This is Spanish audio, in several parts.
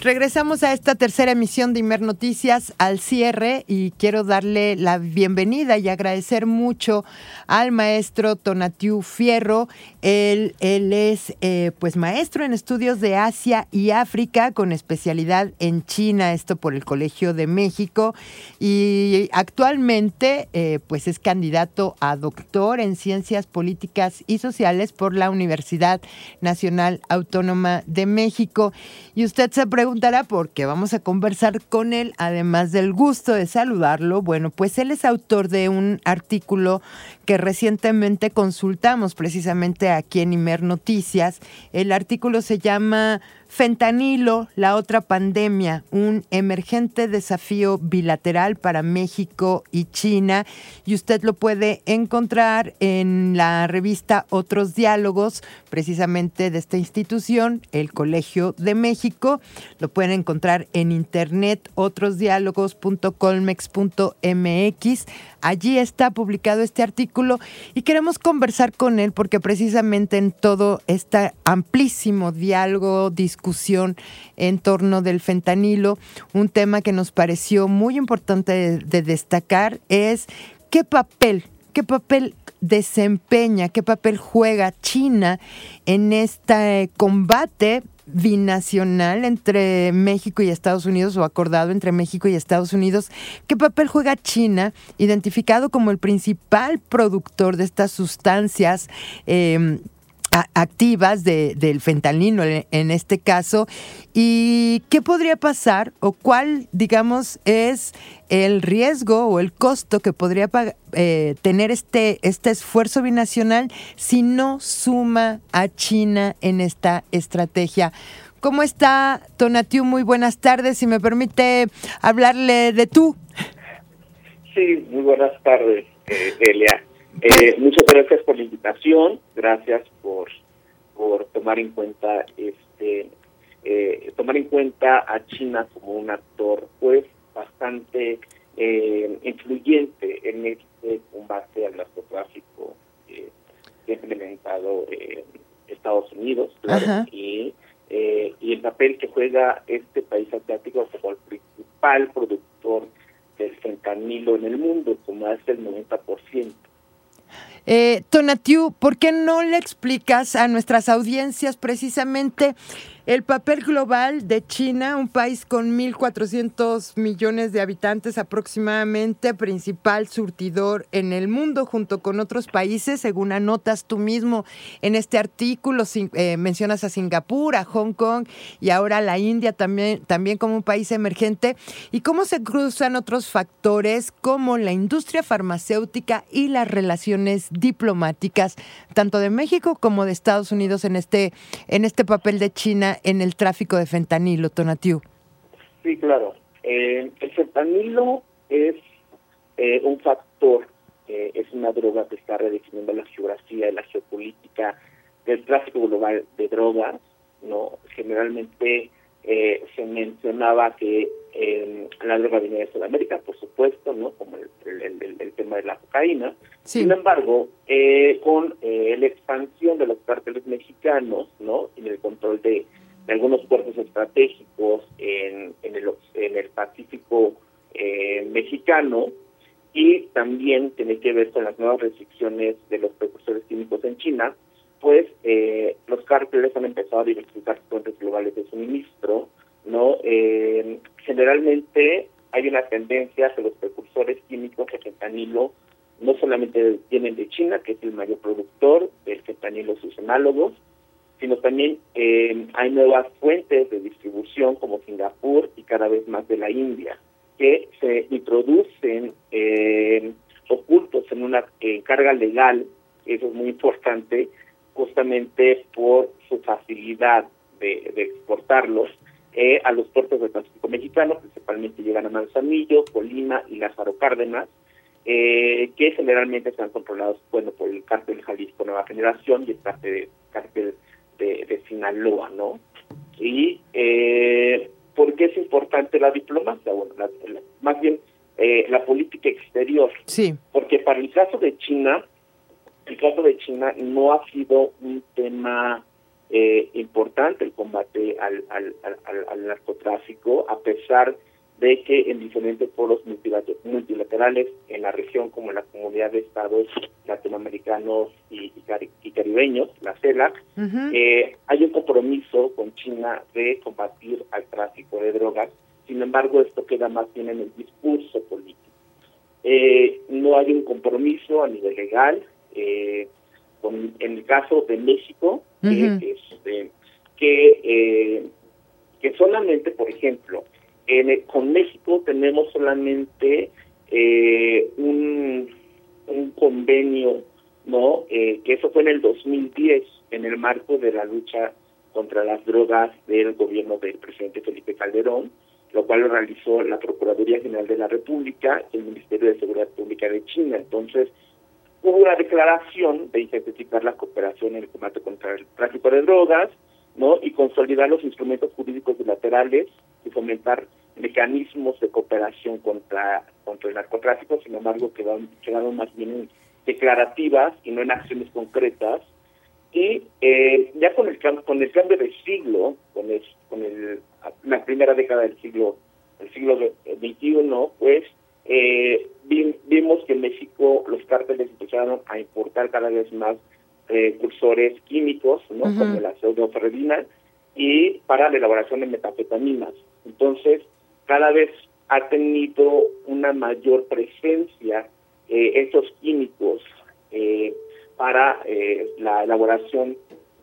Regresamos a esta tercera emisión de Imer Noticias al cierre y quiero darle la bienvenida y agradecer mucho al maestro Tonatiu Fierro. Él, él es eh, pues maestro en estudios de Asia y África con especialidad en China, esto por el Colegio de México y actualmente eh, pues es candidato a doctor en ciencias políticas y sociales por la Universidad Nacional Autónoma de México. Y usted se pregunta preguntará por qué vamos a conversar con él, además del gusto de saludarlo. Bueno, pues él es autor de un artículo que recientemente consultamos precisamente aquí en Imer Noticias. El artículo se llama Fentanilo, la otra pandemia, un emergente desafío bilateral para México y China. Y usted lo puede encontrar en la revista Otros Diálogos, precisamente de esta institución, el Colegio de México. Lo pueden encontrar en internet, otrosdiálogos.colmex.mx. Allí está publicado este artículo y queremos conversar con él porque precisamente en todo este amplísimo diálogo, discusión en torno del fentanilo, un tema que nos pareció muy importante de, destacar es qué papel, qué papel desempeña, qué papel juega China en este combate binacional entre México y Estados Unidos o acordado entre México y Estados Unidos. ¿Qué papel juega China, identificado como el principal productor de estas sustancias? Eh, activas de, del fentanilo en este caso y qué podría pasar o cuál digamos es el riesgo o el costo que podría eh, tener este, este esfuerzo binacional si no suma a China en esta estrategia. ¿Cómo está, Tonatiu? Muy buenas tardes. Si me permite hablarle de tú. Sí, muy buenas tardes, eh. Eh, muchas gracias por la invitación, gracias por, por tomar en cuenta este eh, tomar en cuenta a China como un actor pues bastante eh, influyente en este combate al narcotráfico que ha implementado Estados Unidos y y el papel que juega este país asiático como el principal productor del fentanilo en el mundo, como hace el 90%. Eh, Tonatiu, ¿por qué no le explicas a nuestras audiencias precisamente el papel global de China, un país con 1.400 millones de habitantes aproximadamente, principal surtidor en el mundo junto con otros países, según anotas tú mismo. En este artículo, eh, mencionas a Singapur, a Hong Kong y ahora a la India también, también como un país emergente, y cómo se cruzan otros factores como la industria farmacéutica y las relaciones diplomáticas, tanto de México como de Estados Unidos en este, en este papel de China en el tráfico de fentanilo, Tonatiu? Sí, claro. Eh, el fentanilo es eh, un factor, eh, es una droga que está redefiniendo la geografía y la geopolítica del tráfico global de drogas. no Generalmente se mencionaba que la droga venía de Sudamérica, por supuesto, no como el, tema de la cocaína. Sin embargo, con la expansión de los cárteles mexicanos no en el control de de algunos puertos estratégicos en, en, el, en el Pacífico eh, mexicano y también tiene que ver con las nuevas restricciones de los precursores químicos en China, pues eh, los cárteles han empezado a diversificar fuentes globales de suministro, ¿no? Eh, generalmente hay una tendencia que los precursores químicos de fentanilo no solamente vienen de China, que es el mayor productor del fentanilo sus análogos, sino también eh, hay nuevas fuentes de distribución como Singapur y cada vez más de la India, que se introducen eh, ocultos en una carga legal, eso es muy importante, justamente por su facilidad de, exportarlos eh, a los puertos del Pacífico mexicano, principalmente llegan a Manzanillo, Colima y Lázaro Cárdenas, que generalmente están controlados bueno por el cártel Jalisco Nueva Generación y el cártel, cártel de, Sinaloa, ¿no? Y eh, ¿por qué es importante la diplomacia? Bueno, más bien eh, la política exterior. Sí. Porque para el caso de China, el caso de China no ha sido un tema eh, importante el combate al, al, al, narcotráfico, a pesar de que en diferentes foros multilaterales en la región, como en la comunidad de estados latinoamericanos y, y, caribeños, la CELAC, eh, hay un compromiso con China de combatir al tráfico de drogas. Sin embargo, esto queda más bien en el discurso político. Eh, no hay un compromiso a nivel legal. Eh, con, en el caso de México, este, que, eh, que solamente, por ejemplo, en con México tenemos solamente eh, un, convenio, ¿no? Eh, que eso fue en el 2010, en el marco de la lucha contra las drogas del gobierno del presidente Felipe Calderón, lo cual lo realizó la Procuraduría General de la República y el Ministerio de Seguridad Pública de China. Entonces, hubo una declaración de intensificar la cooperación en el combate contra el tráfico de drogas, ¿no? Y consolidar los instrumentos jurídicos bilaterales y fomentar mecanismos de cooperación contra contra el narcotráfico, sin embargo quedaron, quedaron más bien declarativas y no en acciones concretas. Y eh, ya con el con el cambio de siglo, con el, con el la primera década del siglo del siglo XXI, pues eh, vimos que en México los cárteles empezaron a importar cada vez más eh, cursores químicos, ¿no? como la pseudoferrina, y para la elaboración de metanfetaminas. Entonces, cada vez ha tenido una mayor presencia eh, estos químicos eh, para eh, la elaboración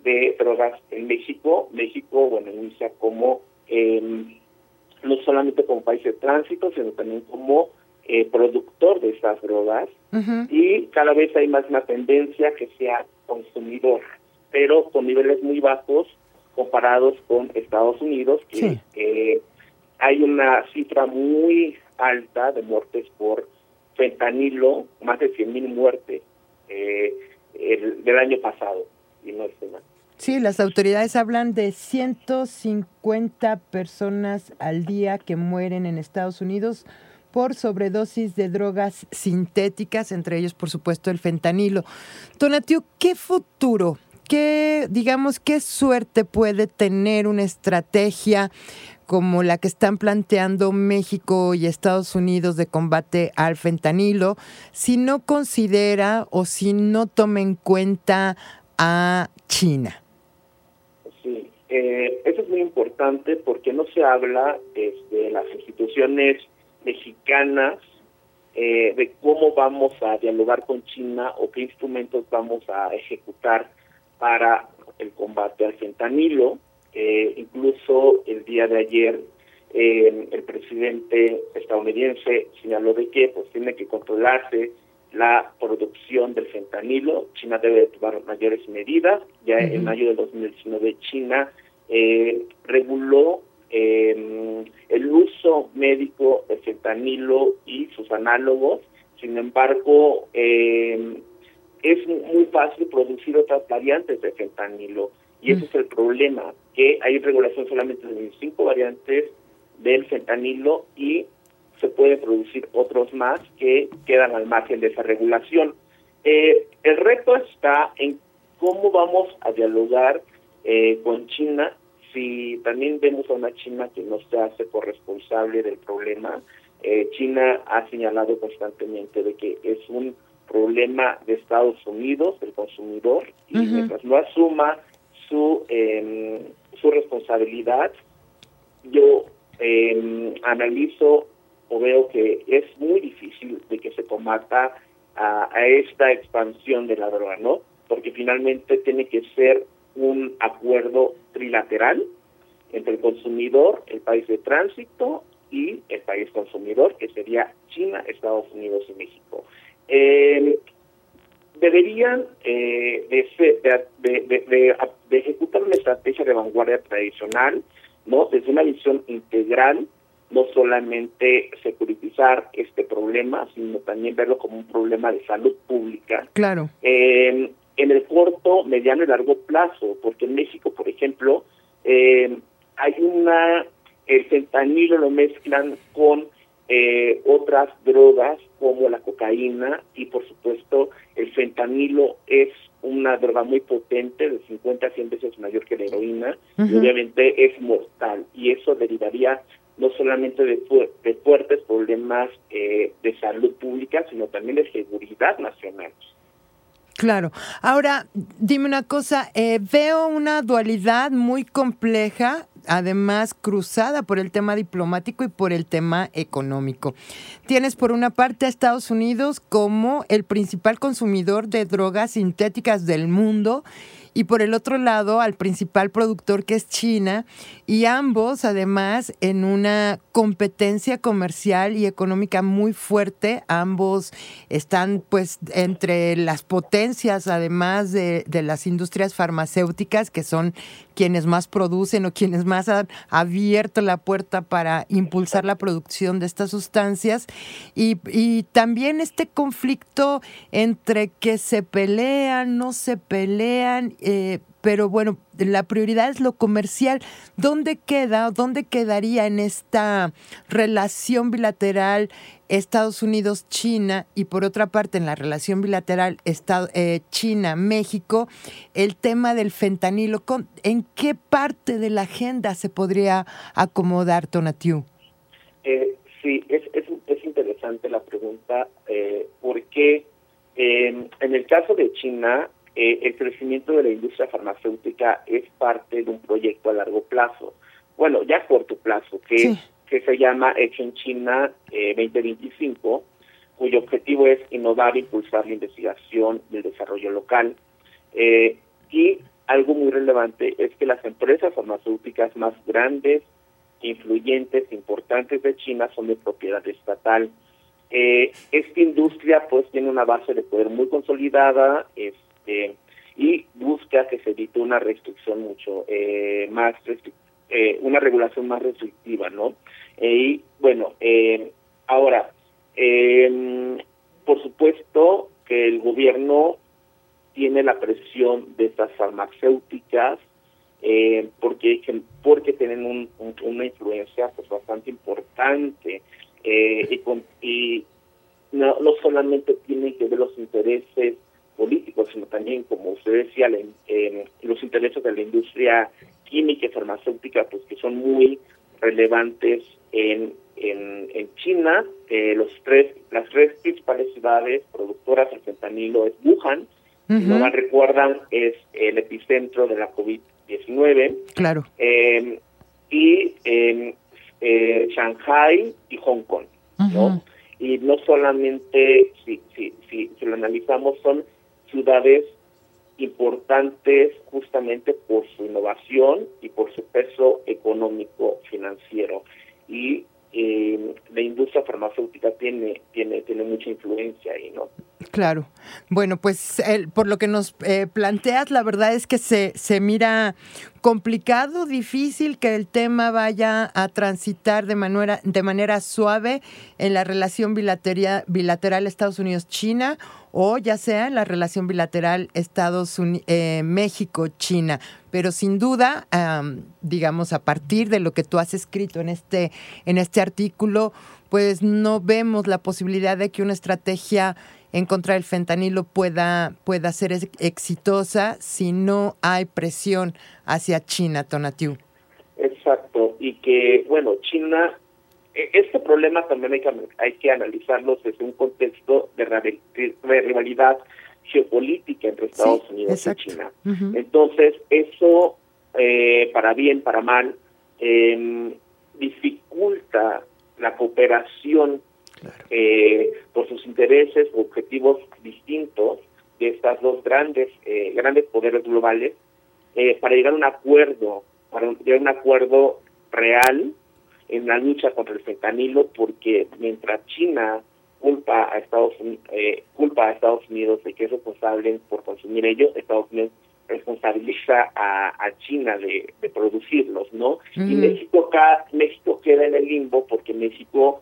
de drogas en México. México, bueno, inicia como em, no solamente como país de tránsito, sino también como eh, productor de estas drogas. Y cada vez hay más una tendencia que sea consumidor, pero con niveles muy bajos comparados con Estados Unidos, que eh, hay una cifra muy alta de muertes por fentanilo, más de 100.000 muertes eh, el, del año pasado, y no es Sí, las autoridades hablan de 150 personas al día que mueren en Estados Unidos por sobredosis de drogas sintéticas, entre ellos, por supuesto, el fentanilo. Tonatiu, ¿qué futuro, qué, digamos, qué suerte puede tener una estrategia como la que están planteando México y Estados Unidos de combate al fentanilo si no considera o si no toma en cuenta a China? Sí, eh, eso es muy importante porque no se habla de este, las instituciones mexicanas eh, de cómo vamos a dialogar con China o qué instrumentos vamos a ejecutar para el combate al fentanilo. Eh, incluso el día de ayer eh, el presidente estadounidense señaló de que pues tiene que controlarse la producción del fentanilo. China debe tomar mayores medidas. Ya en mayo de 2019 China reguló eh, el uso médico de fentanilo y sus análogos. Sin embargo, eh, es muy fácil producir otras variantes de fentanilo y ese es el problema, que hay regulación solamente de 25 variantes del fentanilo y se pueden producir otros más que quedan al margen de esa regulación. Eh, el reto está en cómo vamos a dialogar eh, con China si también vemos a una China que no se hace corresponsable del problema, eh, China ha señalado constantemente de que es un problema de Estados Unidos, del consumidor, y mientras no asuma su, em, su responsabilidad, yo em, analizo o veo que es muy difícil de que se combata a, a esta expansión de la droga, ¿no? Porque finalmente tiene que ser un acuerdo trilateral entre el consumidor, el país de tránsito y el país consumidor, que sería China, Estados Unidos y México. Eh, deberían eh, de, ejecutar una estrategia de vanguardia tradicional, no desde una visión integral, no solamente securitizar este problema, sino también verlo como un problema de salud pública. Claro. Eh, en el corto, mediano y largo plazo, porque en México, por ejemplo, eh, hay una, el fentanilo lo mezclan con eh, otras drogas como la cocaína y por supuesto el fentanilo es una droga muy potente, de 50 a 100 veces mayor que la heroína, y obviamente es mortal, y eso derivaría no solamente de, de fuertes problemas eh, de salud pública, sino también de seguridad nacional. Claro. Ahora, dime una cosa, eh, veo una dualidad muy compleja, además cruzada por el tema diplomático y por el tema económico. Tienes por una parte a Estados Unidos como el principal consumidor de drogas sintéticas del mundo y por el otro lado al principal productor que es China y ambos además en una competencia comercial y económica muy fuerte, ambos están pues entre las potencias además de, de las industrias farmacéuticas que son quienes más producen o quienes más han abierto la puerta para impulsar la producción de estas sustancias. Y, y también este conflicto entre que se pelean, no se pelean, eh, pero bueno, la prioridad es lo comercial. ¿Dónde queda, dónde quedaría en esta relación bilateral Estados Unidos-China y por otra parte en la relación bilateral eh, China-México el tema del fentanilo? ¿En qué parte de la agenda se podría acomodar, Tonatiu? Eh, sí, es, es, interesante la pregunta eh, porque en el caso de China eh, el crecimiento de la industria farmacéutica es parte de un proyecto a largo plazo, bueno, ya a corto plazo, que, que se llama Hecho en China 2025, eh, cuyo objetivo es innovar e impulsar la investigación y el desarrollo local. Eh, y algo muy relevante es que las empresas farmacéuticas más grandes, influyentes, importantes de China son de propiedad estatal. esta industria pues tiene una base de poder muy consolidada, es, este, y busca que se evite una restricción mucho eh, más eh, una regulación más restrictiva, ¿no? Eh, y bueno, ahora, em, por supuesto que el gobierno tiene la presión de estas farmacéuticas porque porque tienen un, una influencia pues bastante importante y, y no, no solamente tienen que ver los intereses políticos, sino también, como usted decía, los intereses de la industria química y farmacéutica, pues que son muy relevantes en, en, China. Eh, los tres, las tres principales ciudades productoras del fentanilo es Wuhan, no me recuerdan, es el epicentro de la COVID-19. Claro. Em, y en eh, Shanghai y Hong Kong, ¿no? Y no solamente, si, si, si, si lo analizamos, son ciudades importantes justamente por su innovación y por su peso económico financiero. Y eh, la industria farmacéutica tiene tiene tiene mucha influencia ahí no claro bueno pues por lo que nos eh, planteas la verdad es que se se mira complicado, difícil que el tema vaya a transitar de manera, de manera suave en la relación bilateral, bilateral Estados Unidos-China o ya sea en la relación bilateral Estados eh, México-China. Pero sin duda, digamos, a partir de lo que tú has escrito en este, en este artículo, pues no vemos la posibilidad de que una estrategia en contra del fentanilo pueda, pueda ser exitosa si no hay presión hacia China, Tonatiu. Exacto, y que, bueno, China, e, este problema también hay que, hay que analizarlo desde un contexto de, rivalidad geopolítica entre Estados Unidos y China. Entonces, eso, eh, para bien, para mal, eh, dificulta la cooperación eh, por sus intereses o objetivos distintos de estas dos grandes eh, grandes poderes globales eh, para llegar a un acuerdo para llegar a un acuerdo real en la lucha contra el fentanilo porque mientras China culpa a Estados eh, culpa a Estados Unidos de que es responsable por consumir ello Estados Unidos responsabiliza a, a China de, de producirlos no y México México queda en el limbo porque México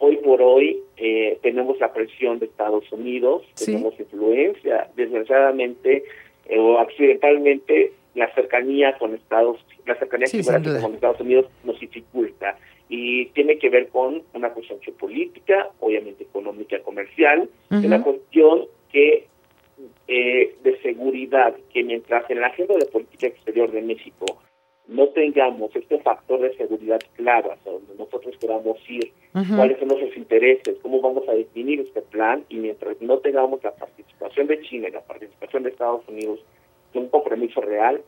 hoy por hoy eh, tenemos la presión de Estados Unidos, tenemos influencia, desgraciadamente eh, o accidentalmente la cercanía con Estados, la cercanía con Estados Unidos nos dificulta y tiene que ver con una cuestión geopolítica, obviamente económica, comercial, una cuestión que eh, de seguridad, que mientras en la agenda de política exterior de México no tengamos este factor de seguridad claro hacia donde nosotros queramos ir, cuáles son nuestros intereses, cómo vamos a definir este plan, y mientras no tengamos la participación de China y la participación de Estados Unidos de un compromiso real,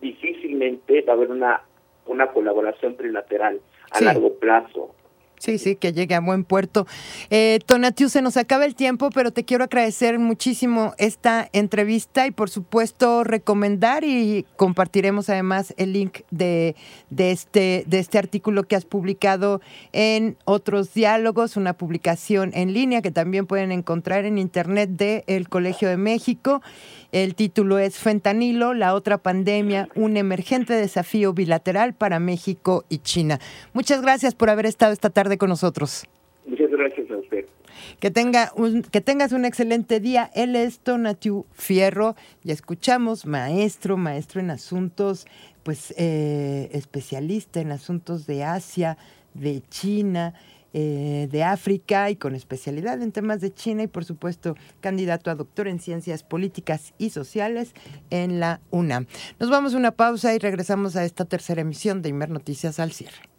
difícilmente va a haber una, una colaboración trilateral a largo plazo. Sí, sí, que llegue a buen puerto. Eh, Tonatiu, se nos acaba el tiempo, pero te quiero agradecer muchísimo esta entrevista y por supuesto recomendar y compartiremos además el link de, de, este, de este artículo que has publicado en Otros Diálogos, una publicación en línea que también pueden encontrar en internet de El Colegio de México. El título es Fentanilo, la otra pandemia, un emergente desafío bilateral para México y China. Muchas gracias por haber estado esta tarde con nosotros. Muchas gracias a usted. Que, tenga un, que tengas un excelente día. Él es Tonatiu Fierro. Ya escuchamos, maestro, maestro en asuntos, pues eh, especialista en asuntos de Asia, de China. Eh, de África y con especialidad en temas de China y por supuesto candidato a doctor en ciencias políticas y sociales en la UNAM. Nos vamos a una pausa y regresamos a esta tercera emisión de Imer Noticias al cierre.